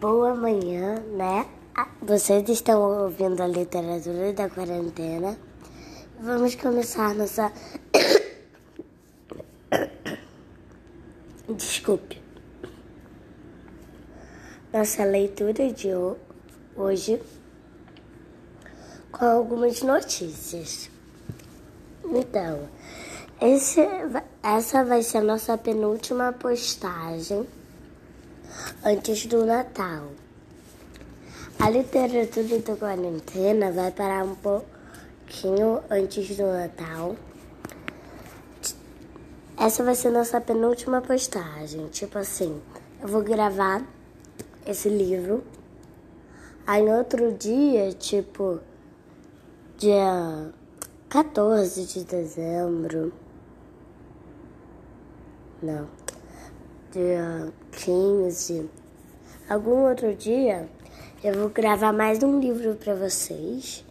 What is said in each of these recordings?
Boa manhã, né? Ah, Vocês estão ouvindo a literatura da quarentena. Vamos começar nossa. Desculpe. Nossa leitura de ho- hoje com algumas notícias. Então, esse, essa vai ser a nossa penúltima postagem antes do Natal. A literatura da quarentena vai parar um pouquinho antes do Natal. Essa vai ser nossa penúltima postagem. Tipo assim, eu vou gravar esse livro. Aí no outro dia, tipo, dia 14 de dezembro. Não. Dia 15. Algum outro dia eu vou gravar mais um livro para vocês,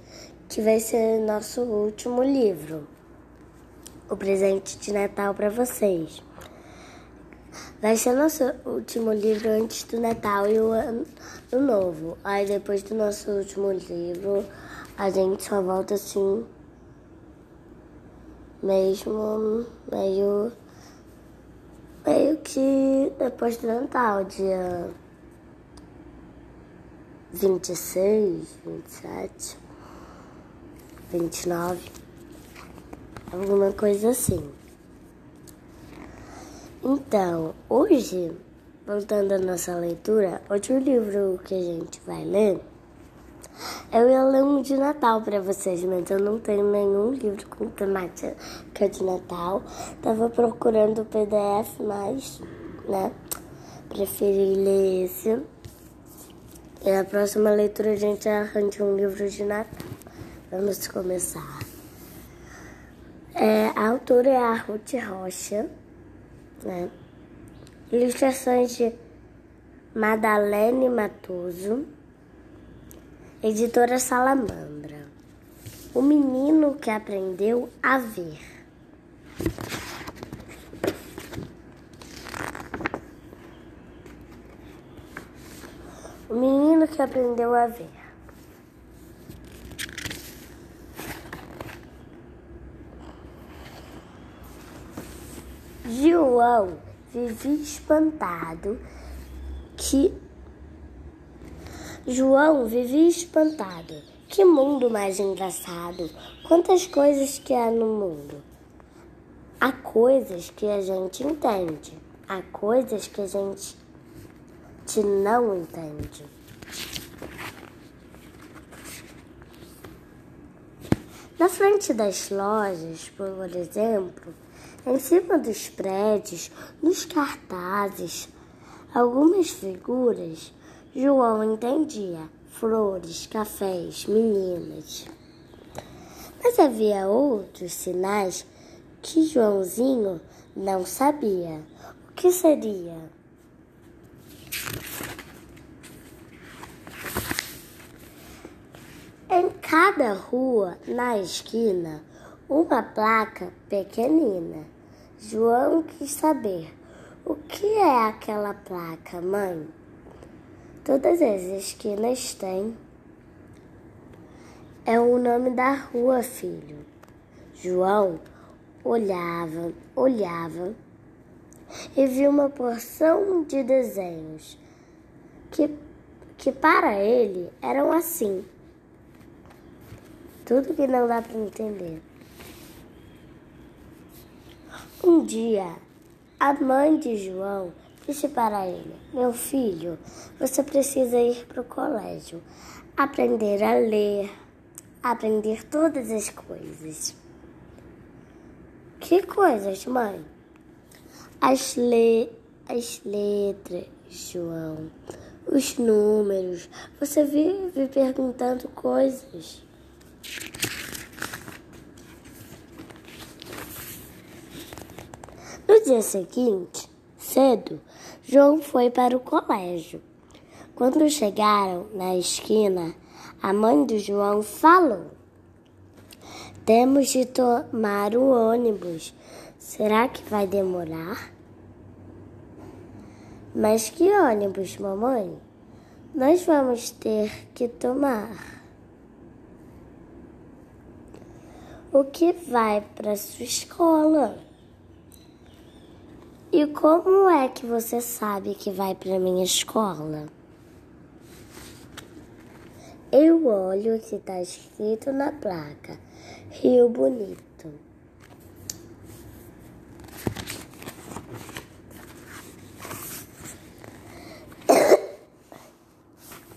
que vai ser nosso último livro. O presente de Natal para vocês. Vai ser nosso último livro antes do Natal e o ano novo. Aí depois do nosso último livro, a gente só volta assim, mesmo meio meio que depois do Natal, dia 26, 27, 29, alguma coisa assim. Então, hoje, voltando à nossa leitura, outro livro que a gente vai ler, eu ia ler um de Natal para vocês, mas eu não tenho nenhum livro com temática de Natal. Tava procurando o PDF, mas, né, preferi ler esse. E na próxima leitura a gente arranja um livro de Natal. Vamos começar. É, a autora é a Ruth Rocha, né? Ilustrações de Madalene Matoso. Editora Salamandra. O menino que aprendeu a ver. O menino que aprendeu a ver. João vivia espantado que João vivia espantado. Que mundo mais engraçado! Quantas coisas que há no mundo! Há coisas que a gente entende, há coisas que a gente te não entende. Na frente das lojas, por exemplo, em cima dos prédios, nos cartazes, algumas figuras João entendia flores, cafés, meninas. Mas havia outros sinais que Joãozinho não sabia. O que seria? Em cada rua, na esquina, uma placa pequenina. João quis saber o que é aquela placa, mãe. Todas as esquinas têm. É o nome da rua, filho. João olhava, olhava e viu uma porção de desenhos que, que para ele eram assim. Tudo que não dá para entender. Um dia, a mãe de João disse para ele: Meu filho, você precisa ir para o colégio, aprender a ler, aprender todas as coisas. Que coisas, mãe? As, le as letras, João, os números. Você vive perguntando coisas. No dia seguinte, cedo, João foi para o colégio. Quando chegaram na esquina, a mãe do João falou: Temos de tomar o ônibus. Será que vai demorar? Mas que ônibus, mamãe? nós vamos ter que tomar. O que vai para sua escola? E como é que você sabe que vai para minha escola? Eu olho o que está escrito na placa. Rio Bonito.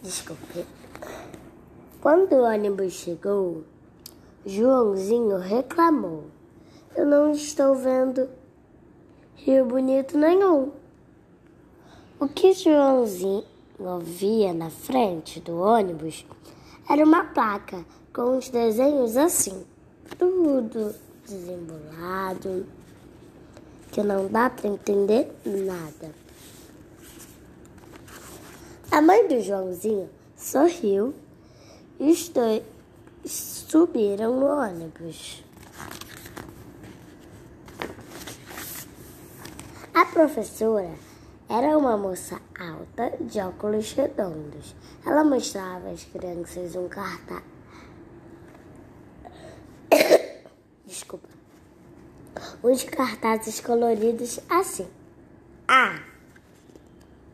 Desculpe. Quando o ônibus chegou, Joãozinho reclamou. Eu não estou vendo rio bonito nenhum. O que Joãozinho via na frente do ônibus era uma placa com os desenhos assim, tudo desembolado, que não dá para entender nada. A mãe do Joãozinho sorriu e os dois subiram no ônibus. A professora era uma moça alta de óculos redondos. Ela mostrava às crianças um cartaz. Desculpa. Uns cartazes coloridos assim. A.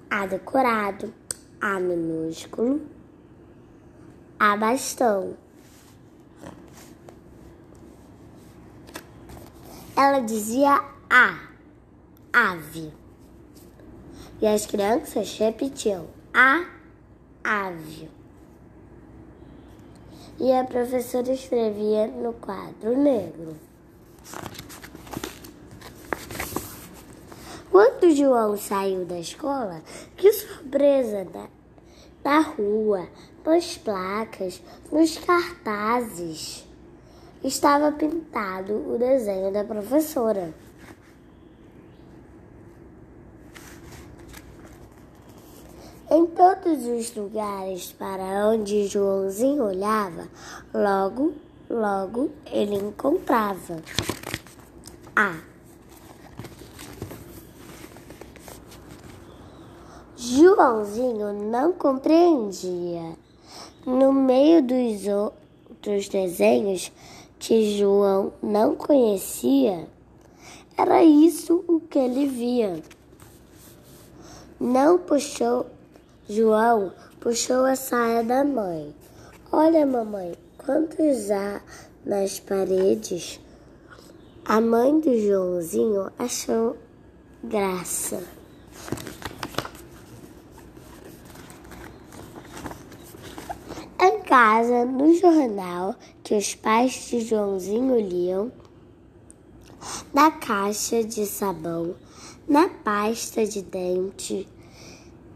A decorado. A minúsculo. A bastão. Ela dizia A ave. E as crianças repetiam: a ave. E a professora escrevia no quadro negro. Quando João saiu da escola, que surpresa da, da rua, nas placas, nos cartazes. Estava pintado o desenho da professora. Em todos os lugares para onde Joãozinho olhava, logo, logo ele encontrava a Joãozinho não compreendia. No meio dos outros desenhos que João não conhecia, era isso o que ele via. Não puxou João puxou a saia da mãe. Olha, mamãe, quantos há nas paredes? A mãe do Joãozinho achou graça. Em casa, no jornal que os pais de Joãozinho liam, na caixa de sabão, na pasta de dente,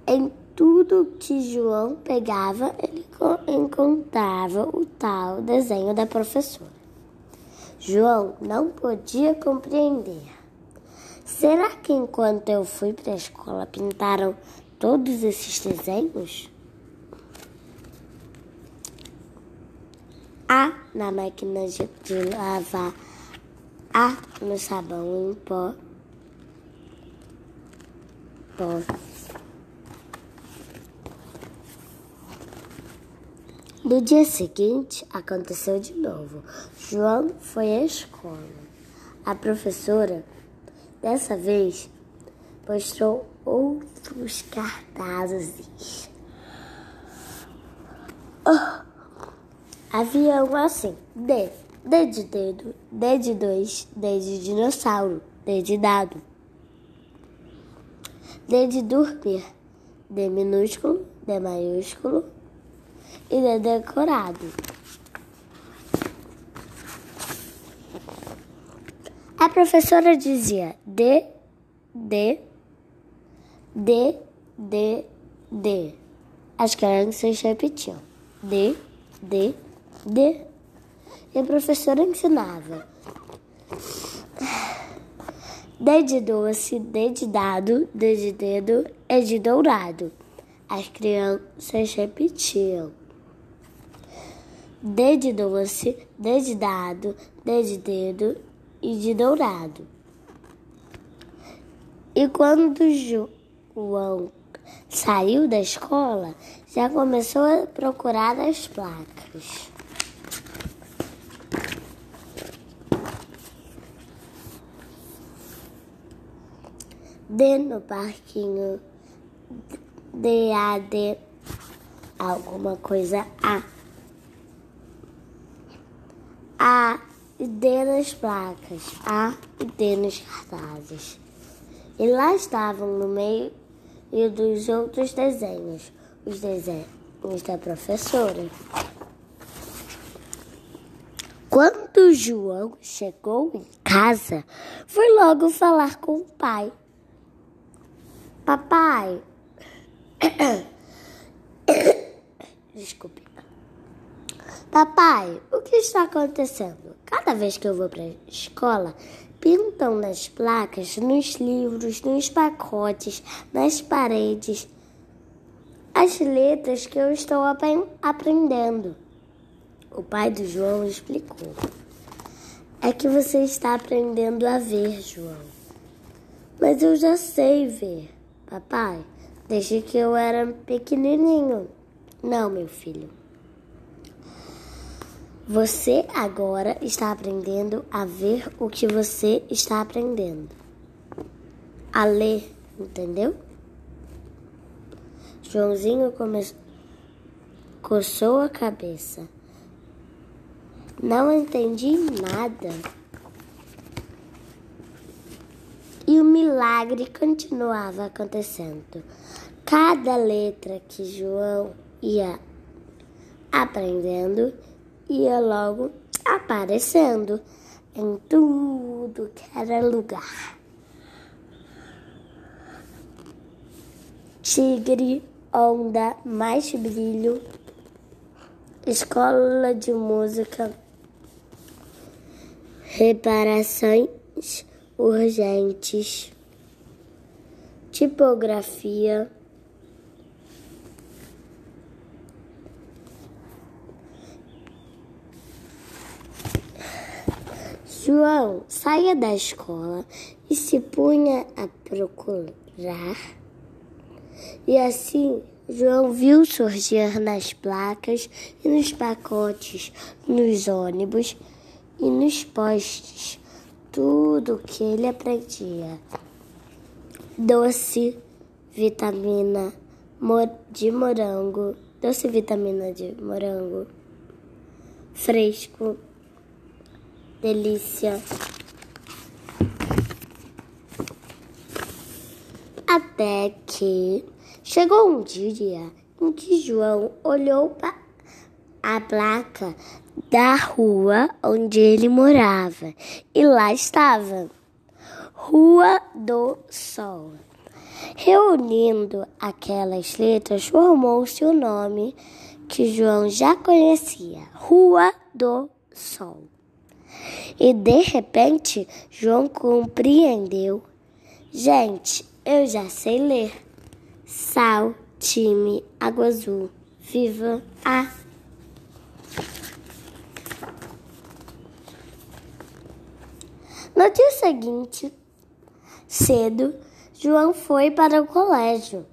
em tudo que João pegava, ele encontrava o tal desenho da professora. João não podia compreender. Será que enquanto eu fui para a escola pintaram todos esses desenhos? A na máquina de, de lavar, A no sabão em pó. pó. No dia seguinte, aconteceu de novo. João foi à escola. A professora, dessa vez, mostrou outros cartazes. Oh, havia um assim: D, D de dedo, D de dois, D de dinossauro, D de dado, D de dormir, D minúsculo, D maiúsculo e é decorado. A professora dizia D, D, D, D, D. As crianças repetiam D, D, D. E a professora ensinava D de doce, D de dado, D de dedo e de dourado. As crianças repetiam. D de doce, D de dado, D de dedo e de dourado. E quando João saiu da escola, já começou a procurar as placas. D no parquinho. D, A, D. Alguma coisa A. A e D nas placas. A e D nos cartazes. E lá estavam no meio dos outros desenhos, os desenhos da professora. Quando João chegou em casa, foi logo falar com o pai. Papai. Desculpe. Papai, o que está acontecendo? Cada vez que eu vou para a escola, pintam nas placas, nos livros, nos pacotes, nas paredes, as letras que eu estou aprendendo. O pai do João explicou. É que você está aprendendo a ver, João. Mas eu já sei ver. Papai, desde que eu era pequenininho. Não, meu filho. Você agora está aprendendo a ver o que você está aprendendo. A ler, entendeu? Joãozinho começou, coçou a cabeça. Não entendi nada. E o milagre continuava acontecendo. Cada letra que João ia aprendendo ia logo aparecendo em tudo que era lugar. Tigre, onda, mais brilho, escola de música, reparações urgentes, tipografia, João saía da escola e se punha a procurar. E assim João viu surgir nas placas e nos pacotes, nos ônibus e nos postes tudo que ele aprendia. Doce, vitamina de morango, doce vitamina de morango, fresco, delícia. Até que chegou um dia em que João olhou para a placa da rua onde ele morava. E lá estava Rua do Sol. Reunindo aquelas letras, formou-se o nome que João já conhecia: Rua do Sol. E de repente, João compreendeu: Gente, eu já sei ler. Sal, time, água azul, viva a No dia seguinte, cedo, João foi para o colégio.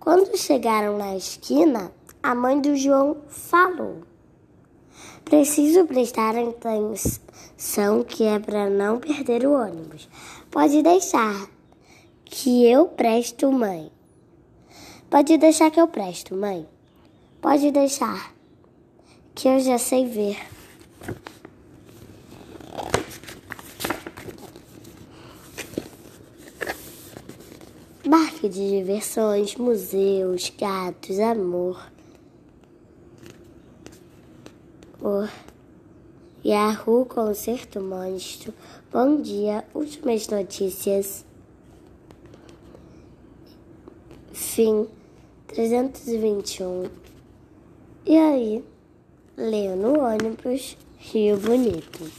Quando chegaram na esquina, a mãe do João falou: Preciso prestar atenção que é para não perder o ônibus. Pode deixar que eu presto, mãe. Pode deixar que eu presto, mãe. Pode deixar que eu já sei ver. Parque de diversões, museus, gatos, amor. Oh. Yahoo Concerto Monstro. Bom dia, últimas notícias. Fim 321. E aí, leio no ônibus Rio Bonito.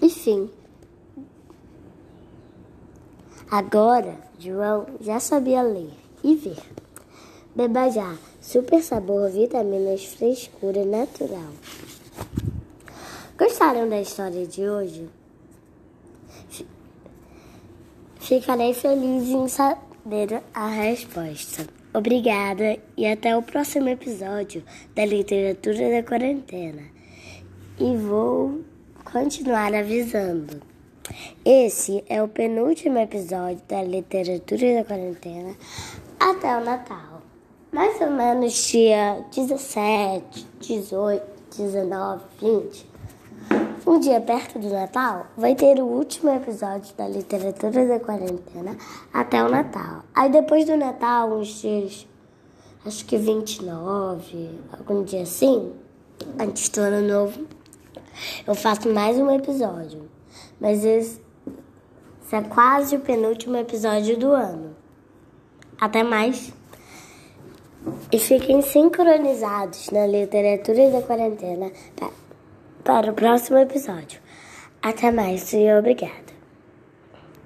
Enfim. Agora, João já sabia ler e ver. Beba já, super sabor, vitaminas, frescura natural. Gostaram da história de hoje? Ficarei feliz em responderam a resposta. Obrigada e até o próximo episódio da Literatura da Quarentena. E vou continuar avisando. Esse é o penúltimo episódio da Literatura da Quarentena até o Natal. Mais ou menos dia 17, 18, 19, 20 um dia perto do Natal, vai ter o último episódio da literatura da quarentena até o Natal. Aí depois do Natal, uns dias, acho que 29, algum dia assim, antes do ano novo, eu faço mais um episódio. Mas esse, esse é quase o penúltimo episódio do ano. Até mais. E fiquem sincronizados na literatura da quarentena. Para o próximo episódio. Até mais e obrigada.